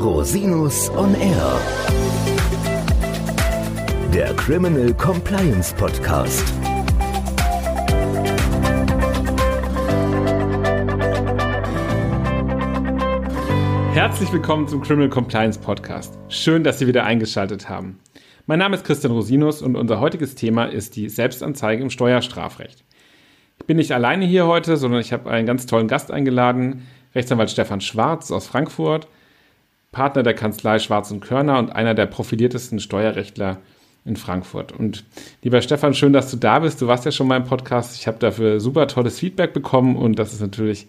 Rosinus on Air. Der Criminal Compliance Podcast. Herzlich willkommen zum Criminal Compliance Podcast. Schön, dass Sie wieder eingeschaltet haben. Mein Name ist Christian Rosinus und unser heutiges Thema ist die Selbstanzeige im Steuerstrafrecht. Ich bin nicht alleine hier heute, sondern ich habe einen ganz tollen Gast eingeladen, Rechtsanwalt Stefan Schwarz aus Frankfurt, Partner der Kanzlei Schwarz und Körner und einer der profiliertesten Steuerrechtler in Frankfurt. Und lieber Stefan, schön, dass du da bist. Du warst ja schon mal im Podcast. Ich habe dafür super tolles Feedback bekommen und das ist natürlich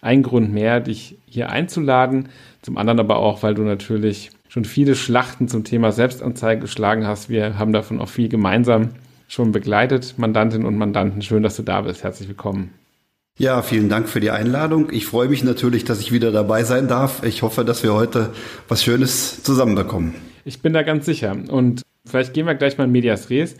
ein Grund mehr, dich hier einzuladen. Zum anderen aber auch, weil du natürlich schon viele Schlachten zum Thema Selbstanzeige geschlagen hast. Wir haben davon auch viel gemeinsam schon begleitet, Mandantinnen und Mandanten. Schön, dass du da bist. Herzlich willkommen. Ja, vielen Dank für die Einladung. Ich freue mich natürlich, dass ich wieder dabei sein darf. Ich hoffe, dass wir heute was Schönes zusammenbekommen. Ich bin da ganz sicher. Und vielleicht gehen wir gleich mal in Medias Res.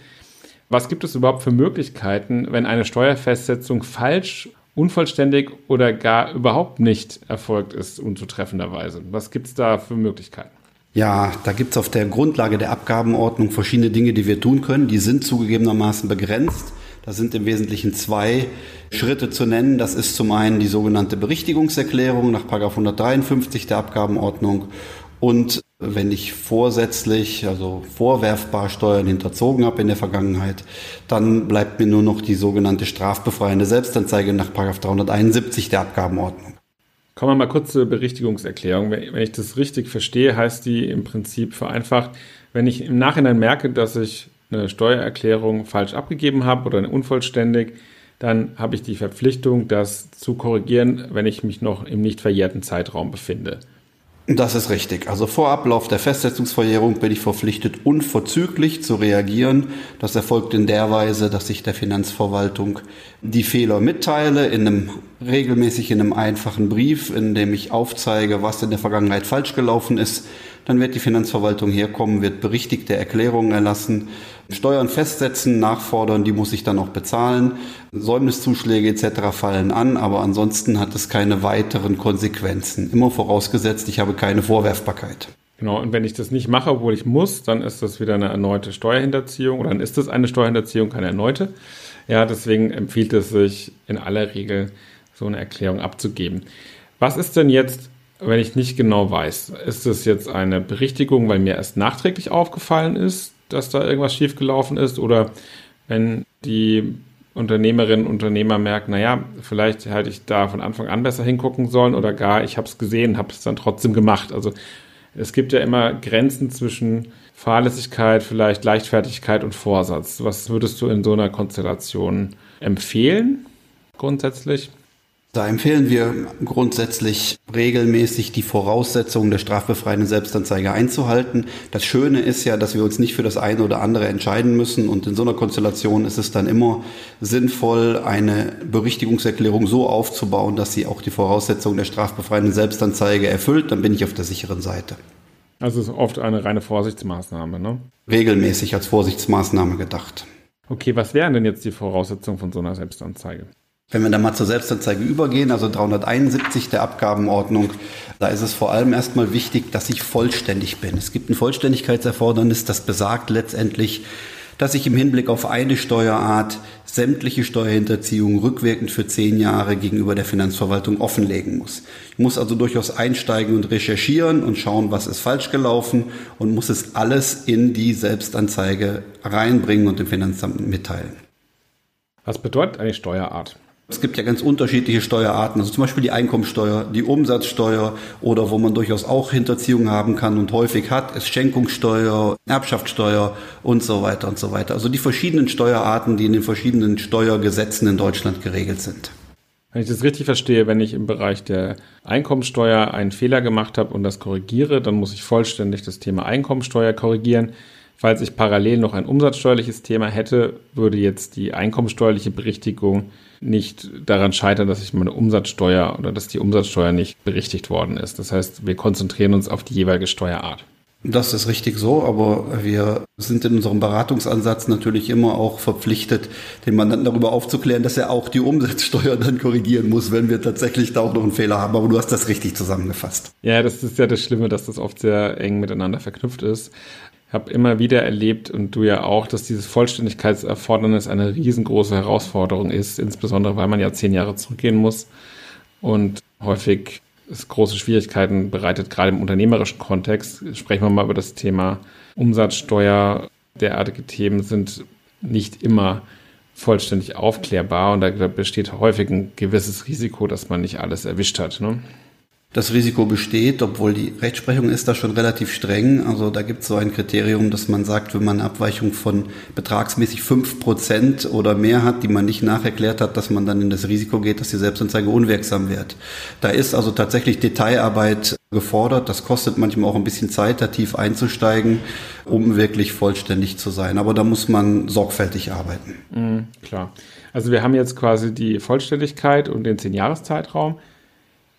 Was gibt es überhaupt für Möglichkeiten, wenn eine Steuerfestsetzung falsch, unvollständig oder gar überhaupt nicht erfolgt ist, unzutreffenderweise? Was gibt es da für Möglichkeiten? Ja, da gibt es auf der Grundlage der Abgabenordnung verschiedene Dinge, die wir tun können. Die sind zugegebenermaßen begrenzt. Da sind im Wesentlichen zwei Schritte zu nennen. Das ist zum einen die sogenannte Berichtigungserklärung nach 153 der Abgabenordnung und wenn ich vorsätzlich, also vorwerfbar Steuern hinterzogen habe in der Vergangenheit, dann bleibt mir nur noch die sogenannte strafbefreiende Selbstanzeige nach 371 der Abgabenordnung. Kommen wir mal kurz zur Berichtigungserklärung. Wenn ich das richtig verstehe, heißt die im Prinzip vereinfacht, wenn ich im Nachhinein merke, dass ich eine Steuererklärung falsch abgegeben habe oder unvollständig, dann habe ich die Verpflichtung, das zu korrigieren, wenn ich mich noch im nicht verjährten Zeitraum befinde. Das ist richtig. Also vor Ablauf der Festsetzungsverjährung bin ich verpflichtet, unverzüglich zu reagieren. Das erfolgt in der Weise, dass ich der Finanzverwaltung die Fehler mitteile, in einem, regelmäßig in einem einfachen Brief, in dem ich aufzeige, was in der Vergangenheit falsch gelaufen ist. Dann wird die Finanzverwaltung herkommen, wird berichtigte Erklärungen erlassen, Steuern festsetzen, nachfordern, die muss ich dann auch bezahlen. Säumniszuschläge etc. fallen an, aber ansonsten hat es keine weiteren Konsequenzen. Immer vorausgesetzt, ich habe keine Vorwerfbarkeit. Genau, und wenn ich das nicht mache, obwohl ich muss, dann ist das wieder eine erneute Steuerhinterziehung oder dann ist das eine Steuerhinterziehung, keine erneute. Ja, deswegen empfiehlt es sich in aller Regel, so eine Erklärung abzugeben. Was ist denn jetzt, wenn ich nicht genau weiß? Ist es jetzt eine Berichtigung, weil mir erst nachträglich aufgefallen ist, dass da irgendwas schiefgelaufen ist oder wenn die Unternehmerinnen und Unternehmer merken, naja, vielleicht hätte ich da von Anfang an besser hingucken sollen oder gar, ich habe es gesehen, habe es dann trotzdem gemacht. Also es gibt ja immer Grenzen zwischen Fahrlässigkeit, vielleicht Leichtfertigkeit und Vorsatz. Was würdest du in so einer Konstellation empfehlen, grundsätzlich? Da empfehlen wir grundsätzlich regelmäßig die Voraussetzungen der strafbefreienden Selbstanzeige einzuhalten. Das Schöne ist ja, dass wir uns nicht für das eine oder andere entscheiden müssen und in so einer Konstellation ist es dann immer sinnvoll, eine Berichtigungserklärung so aufzubauen, dass sie auch die Voraussetzungen der strafbefreienden Selbstanzeige erfüllt. Dann bin ich auf der sicheren Seite. Also es ist oft eine reine Vorsichtsmaßnahme, ne? Regelmäßig als Vorsichtsmaßnahme gedacht. Okay, was wären denn jetzt die Voraussetzungen von so einer Selbstanzeige? Wenn wir dann mal zur Selbstanzeige übergehen, also 371 der Abgabenordnung, da ist es vor allem erstmal wichtig, dass ich vollständig bin. Es gibt ein Vollständigkeitserfordernis, das besagt letztendlich, dass ich im Hinblick auf eine Steuerart sämtliche Steuerhinterziehungen rückwirkend für zehn Jahre gegenüber der Finanzverwaltung offenlegen muss. Ich muss also durchaus einsteigen und recherchieren und schauen, was ist falsch gelaufen und muss es alles in die Selbstanzeige reinbringen und dem Finanzamt mitteilen. Was bedeutet eine Steuerart? Es gibt ja ganz unterschiedliche Steuerarten, also zum Beispiel die Einkommensteuer, die Umsatzsteuer oder wo man durchaus auch Hinterziehung haben kann und häufig hat, ist Schenkungssteuer, Erbschaftssteuer und so weiter und so weiter. Also die verschiedenen Steuerarten, die in den verschiedenen Steuergesetzen in Deutschland geregelt sind. Wenn ich das richtig verstehe, wenn ich im Bereich der Einkommensteuer einen Fehler gemacht habe und das korrigiere, dann muss ich vollständig das Thema Einkommensteuer korrigieren. Falls ich parallel noch ein umsatzsteuerliches Thema hätte, würde jetzt die einkommensteuerliche Berichtigung nicht daran scheitern, dass ich meine Umsatzsteuer oder dass die Umsatzsteuer nicht berichtigt worden ist. Das heißt, wir konzentrieren uns auf die jeweilige Steuerart. Das ist richtig so, aber wir sind in unserem Beratungsansatz natürlich immer auch verpflichtet, den Mandanten darüber aufzuklären, dass er auch die Umsatzsteuer dann korrigieren muss, wenn wir tatsächlich da auch noch einen Fehler haben. Aber du hast das richtig zusammengefasst. Ja, das ist ja das Schlimme, dass das oft sehr eng miteinander verknüpft ist. Habe immer wieder erlebt und du ja auch, dass dieses Vollständigkeitserfordernis eine riesengroße Herausforderung ist, insbesondere weil man ja zehn Jahre zurückgehen muss und häufig es große Schwierigkeiten bereitet, gerade im unternehmerischen Kontext. Sprechen wir mal über das Thema Umsatzsteuer. Derartige Themen sind nicht immer vollständig aufklärbar und da besteht häufig ein gewisses Risiko, dass man nicht alles erwischt hat. Ne? Das Risiko besteht, obwohl die Rechtsprechung ist da schon relativ streng. Also da gibt es so ein Kriterium, dass man sagt, wenn man eine Abweichung von betragsmäßig fünf Prozent oder mehr hat, die man nicht nacherklärt hat, dass man dann in das Risiko geht, dass die Selbstanzeige unwirksam wird. Da ist also tatsächlich Detailarbeit gefordert. Das kostet manchmal auch ein bisschen Zeit, da tief einzusteigen, um wirklich vollständig zu sein. Aber da muss man sorgfältig arbeiten. Mhm, klar. Also wir haben jetzt quasi die Vollständigkeit und den Zehn-Jahres-Zeitraum.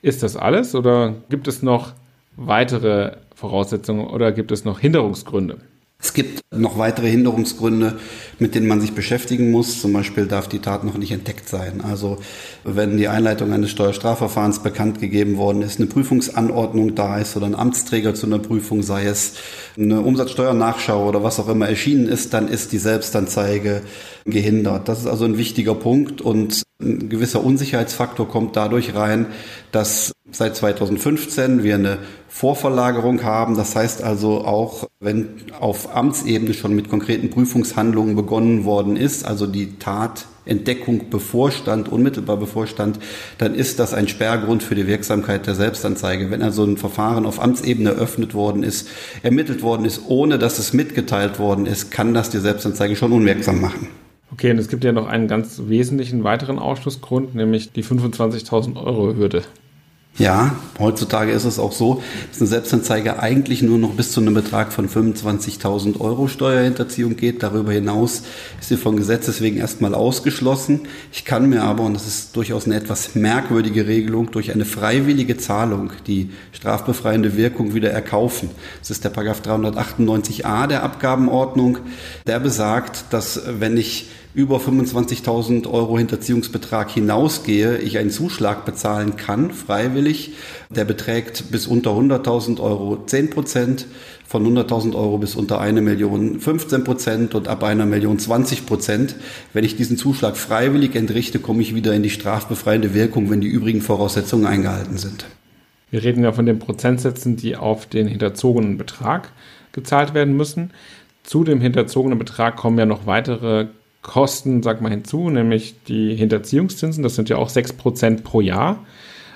Ist das alles oder gibt es noch weitere Voraussetzungen oder gibt es noch Hinderungsgründe? Es gibt noch weitere Hinderungsgründe, mit denen man sich beschäftigen muss. Zum Beispiel darf die Tat noch nicht entdeckt sein. Also wenn die Einleitung eines Steuerstrafverfahrens bekannt gegeben worden ist, eine Prüfungsanordnung da ist oder ein Amtsträger zu einer Prüfung, sei es eine Umsatzsteuernachschau oder was auch immer erschienen ist, dann ist die Selbstanzeige gehindert. Das ist also ein wichtiger Punkt und ein gewisser Unsicherheitsfaktor kommt dadurch rein, dass seit 2015 wir eine Vorverlagerung haben. Das heißt also auch, wenn auf Amtsebene schon mit konkreten Prüfungshandlungen begonnen worden ist, also die Tatentdeckung bevorstand, unmittelbar bevorstand, dann ist das ein Sperrgrund für die Wirksamkeit der Selbstanzeige. Wenn also ein Verfahren auf Amtsebene eröffnet worden ist, ermittelt worden ist, ohne dass es mitgeteilt worden ist, kann das die Selbstanzeige schon unwirksam machen. Okay, und es gibt ja noch einen ganz wesentlichen weiteren Ausschlussgrund, nämlich die 25.000 Euro Hürde. Ja, heutzutage ist es auch so, dass eine Selbstanzeige eigentlich nur noch bis zu einem Betrag von 25.000 Euro Steuerhinterziehung geht. Darüber hinaus ist sie von Gesetzes wegen erstmal ausgeschlossen. Ich kann mir aber, und das ist durchaus eine etwas merkwürdige Regelung, durch eine freiwillige Zahlung die strafbefreiende Wirkung wieder erkaufen. Das ist der Paragraph 398a der Abgabenordnung. Der besagt, dass wenn ich über 25.000 Euro Hinterziehungsbetrag hinausgehe, ich einen Zuschlag bezahlen kann, freiwillig. Der beträgt bis unter 100.000 Euro 10 Prozent, von 100.000 Euro bis unter eine Million 15 Prozent und ab einer Million 20 Prozent. Wenn ich diesen Zuschlag freiwillig entrichte, komme ich wieder in die strafbefreiende Wirkung, wenn die übrigen Voraussetzungen eingehalten sind. Wir reden ja von den Prozentsätzen, die auf den hinterzogenen Betrag gezahlt werden müssen. Zu dem hinterzogenen Betrag kommen ja noch weitere Kosten, sag mal, hinzu, nämlich die Hinterziehungszinsen. Das sind ja auch 6% pro Jahr.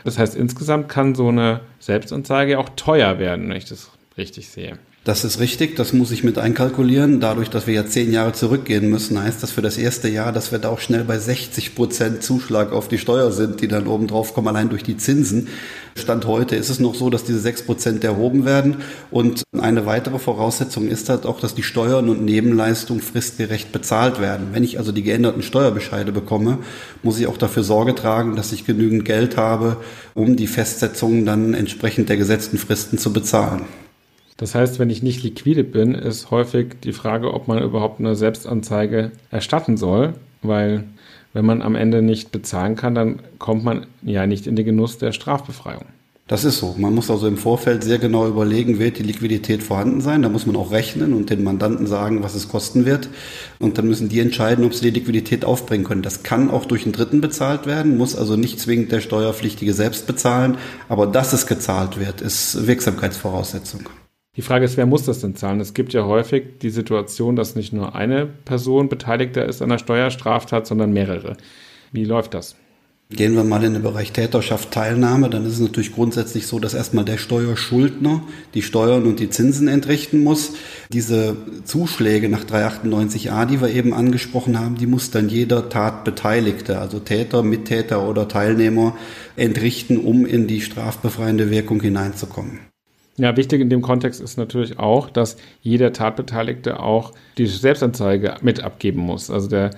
Das heißt, insgesamt kann so eine Selbstanzeige auch teuer werden, wenn ich das richtig sehe. Das ist richtig, das muss ich mit einkalkulieren. Dadurch, dass wir ja zehn Jahre zurückgehen müssen, heißt das für das erste Jahr, dass wir da auch schnell bei 60 Prozent Zuschlag auf die Steuer sind, die dann oben drauf kommen, allein durch die Zinsen. Stand heute ist es noch so, dass diese sechs Prozent erhoben werden. Und eine weitere Voraussetzung ist halt auch, dass die Steuern und Nebenleistungen fristgerecht bezahlt werden. Wenn ich also die geänderten Steuerbescheide bekomme, muss ich auch dafür Sorge tragen, dass ich genügend Geld habe, um die Festsetzungen dann entsprechend der gesetzten Fristen zu bezahlen. Das heißt, wenn ich nicht liquide bin, ist häufig die Frage, ob man überhaupt eine Selbstanzeige erstatten soll, weil wenn man am Ende nicht bezahlen kann, dann kommt man ja nicht in den Genuss der Strafbefreiung. Das ist so. Man muss also im Vorfeld sehr genau überlegen, wird die Liquidität vorhanden sein. Da muss man auch rechnen und den Mandanten sagen, was es kosten wird. Und dann müssen die entscheiden, ob sie die Liquidität aufbringen können. Das kann auch durch einen Dritten bezahlt werden, muss also nicht zwingend der Steuerpflichtige selbst bezahlen. Aber dass es gezahlt wird, ist Wirksamkeitsvoraussetzung. Die Frage ist, wer muss das denn zahlen? Es gibt ja häufig die Situation, dass nicht nur eine Person Beteiligter ist an der Steuerstraftat, sondern mehrere. Wie läuft das? Gehen wir mal in den Bereich Täterschaft Teilnahme, dann ist es natürlich grundsätzlich so, dass erstmal der Steuerschuldner die Steuern und die Zinsen entrichten muss. Diese Zuschläge nach 398a, die wir eben angesprochen haben, die muss dann jeder Tatbeteiligte, also Täter, Mittäter oder Teilnehmer entrichten, um in die strafbefreiende Wirkung hineinzukommen. Ja, wichtig in dem Kontext ist natürlich auch, dass jeder Tatbeteiligte auch die Selbstanzeige mit abgeben muss. Also der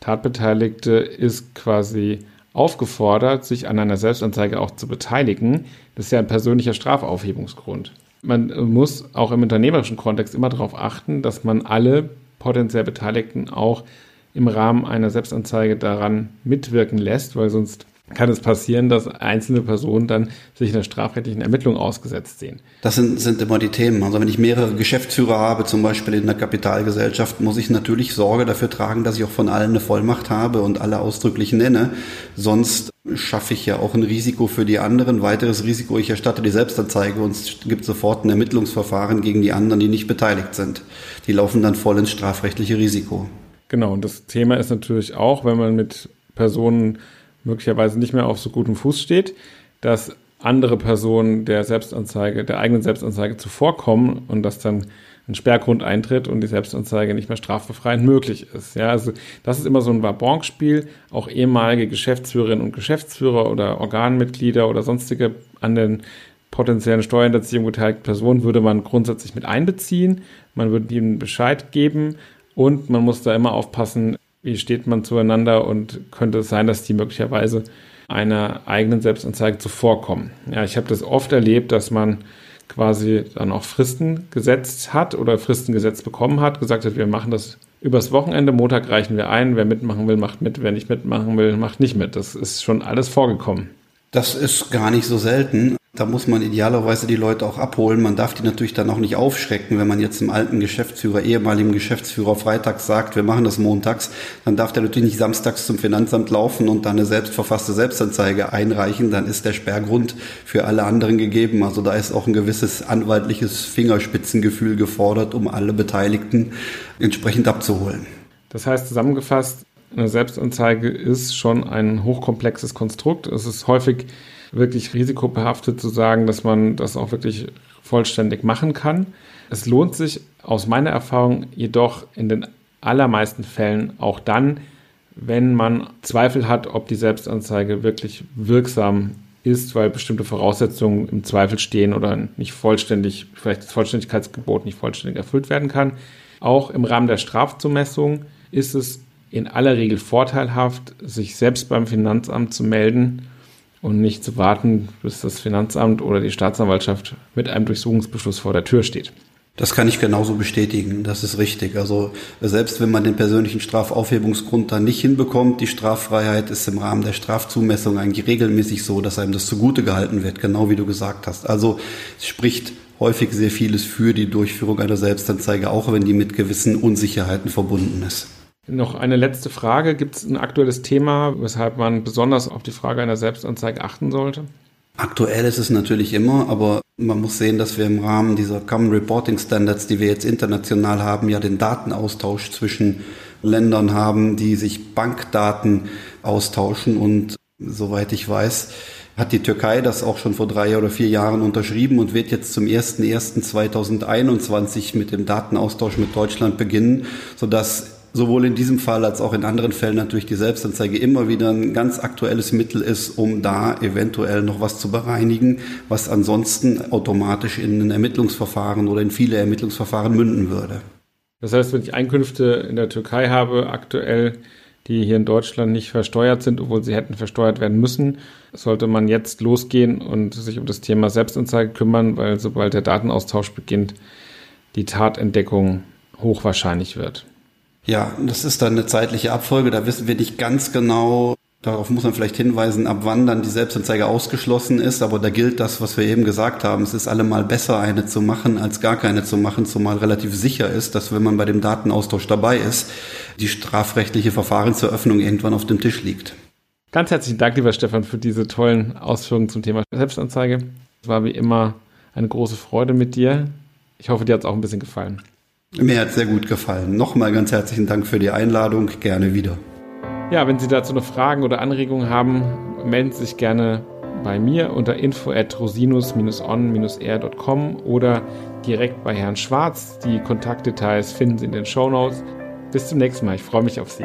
Tatbeteiligte ist quasi aufgefordert, sich an einer Selbstanzeige auch zu beteiligen. Das ist ja ein persönlicher Strafaufhebungsgrund. Man muss auch im unternehmerischen Kontext immer darauf achten, dass man alle potenziell Beteiligten auch im Rahmen einer Selbstanzeige daran mitwirken lässt, weil sonst kann es passieren, dass einzelne Personen dann sich in der strafrechtlichen Ermittlung ausgesetzt sehen. Das sind, sind immer die Themen. Also wenn ich mehrere Geschäftsführer habe, zum Beispiel in einer Kapitalgesellschaft, muss ich natürlich Sorge dafür tragen, dass ich auch von allen eine Vollmacht habe und alle ausdrücklich nenne. Sonst schaffe ich ja auch ein Risiko für die anderen. Weiteres Risiko, ich erstatte die Selbstanzeige und es gibt sofort ein Ermittlungsverfahren gegen die anderen, die nicht beteiligt sind. Die laufen dann voll ins strafrechtliche Risiko. Genau, und das Thema ist natürlich auch, wenn man mit Personen möglicherweise nicht mehr auf so gutem Fuß steht, dass andere Personen der Selbstanzeige, der eigenen Selbstanzeige zuvorkommen und dass dann ein Sperrgrund eintritt und die Selbstanzeige nicht mehr strafbefreiend möglich ist. Ja, also das ist immer so ein Wabonk-Spiel. Auch ehemalige Geschäftsführerinnen und Geschäftsführer oder Organmitglieder oder sonstige an den potenziellen Steuerhinterziehung beteiligten Personen würde man grundsätzlich mit einbeziehen. Man würde ihnen Bescheid geben und man muss da immer aufpassen, wie steht man zueinander und könnte es sein, dass die möglicherweise einer eigenen Selbstanzeige zuvorkommen. Ja, ich habe das oft erlebt, dass man quasi dann auch Fristen gesetzt hat oder Fristen gesetzt bekommen hat, gesagt hat, wir machen das übers Wochenende, Montag reichen wir ein, wer mitmachen will, macht mit, wer nicht mitmachen will, macht nicht mit. Das ist schon alles vorgekommen. Das ist gar nicht so selten. Da muss man idealerweise die Leute auch abholen. Man darf die natürlich dann auch nicht aufschrecken, wenn man jetzt dem alten Geschäftsführer, ehemaligen Geschäftsführer freitags sagt, wir machen das montags, dann darf der natürlich nicht samstags zum Finanzamt laufen und dann eine selbstverfasste Selbstanzeige einreichen. Dann ist der Sperrgrund für alle anderen gegeben. Also da ist auch ein gewisses anwaltliches Fingerspitzengefühl gefordert, um alle Beteiligten entsprechend abzuholen. Das heißt zusammengefasst, eine Selbstanzeige ist schon ein hochkomplexes Konstrukt. Es ist häufig wirklich risikobehaftet zu sagen, dass man das auch wirklich vollständig machen kann. Es lohnt sich aus meiner Erfahrung jedoch in den allermeisten Fällen auch dann, wenn man Zweifel hat, ob die Selbstanzeige wirklich wirksam ist, weil bestimmte Voraussetzungen im Zweifel stehen oder nicht vollständig, vielleicht das Vollständigkeitsgebot nicht vollständig erfüllt werden kann. Auch im Rahmen der Strafzumessung ist es in aller Regel vorteilhaft, sich selbst beim Finanzamt zu melden und nicht zu warten, bis das Finanzamt oder die Staatsanwaltschaft mit einem Durchsuchungsbeschluss vor der Tür steht. Das kann ich genauso bestätigen, das ist richtig. Also selbst wenn man den persönlichen Strafaufhebungsgrund dann nicht hinbekommt, die Straffreiheit ist im Rahmen der Strafzumessung eigentlich regelmäßig so, dass einem das zugute gehalten wird, genau wie du gesagt hast. Also es spricht häufig sehr vieles für die Durchführung einer Selbstanzeige, auch wenn die mit gewissen Unsicherheiten verbunden ist. Noch eine letzte Frage. Gibt es ein aktuelles Thema, weshalb man besonders auf die Frage einer Selbstanzeige achten sollte? Aktuell ist es natürlich immer, aber man muss sehen, dass wir im Rahmen dieser Common Reporting Standards, die wir jetzt international haben, ja den Datenaustausch zwischen Ländern haben, die sich Bankdaten austauschen. Und soweit ich weiß, hat die Türkei das auch schon vor drei oder vier Jahren unterschrieben und wird jetzt zum 01.01.2021 mit dem Datenaustausch mit Deutschland beginnen, sodass sowohl in diesem Fall als auch in anderen Fällen natürlich die Selbstanzeige immer wieder ein ganz aktuelles Mittel ist, um da eventuell noch was zu bereinigen, was ansonsten automatisch in ein Ermittlungsverfahren oder in viele Ermittlungsverfahren münden würde. Das heißt, wenn ich Einkünfte in der Türkei habe, aktuell, die hier in Deutschland nicht versteuert sind, obwohl sie hätten versteuert werden müssen, sollte man jetzt losgehen und sich um das Thema Selbstanzeige kümmern, weil sobald der Datenaustausch beginnt, die Tatentdeckung hochwahrscheinlich wird. Ja, das ist dann eine zeitliche Abfolge. Da wissen wir nicht ganz genau, darauf muss man vielleicht hinweisen, ab wann dann die Selbstanzeige ausgeschlossen ist. Aber da gilt das, was wir eben gesagt haben. Es ist allemal besser, eine zu machen, als gar keine zu machen, zumal relativ sicher ist, dass wenn man bei dem Datenaustausch dabei ist, die strafrechtliche Verfahrenseröffnung irgendwann auf dem Tisch liegt. Ganz herzlichen Dank, lieber Stefan, für diese tollen Ausführungen zum Thema Selbstanzeige. Es war wie immer eine große Freude mit dir. Ich hoffe, dir hat es auch ein bisschen gefallen. Mir hat sehr gut gefallen. Nochmal ganz herzlichen Dank für die Einladung. Gerne wieder. Ja, wenn Sie dazu noch Fragen oder Anregungen haben, melden Sie sich gerne bei mir unter info at rosinus-on-r.com oder direkt bei Herrn Schwarz. Die Kontaktdetails finden Sie in den Show Notes. Bis zum nächsten Mal. Ich freue mich auf Sie.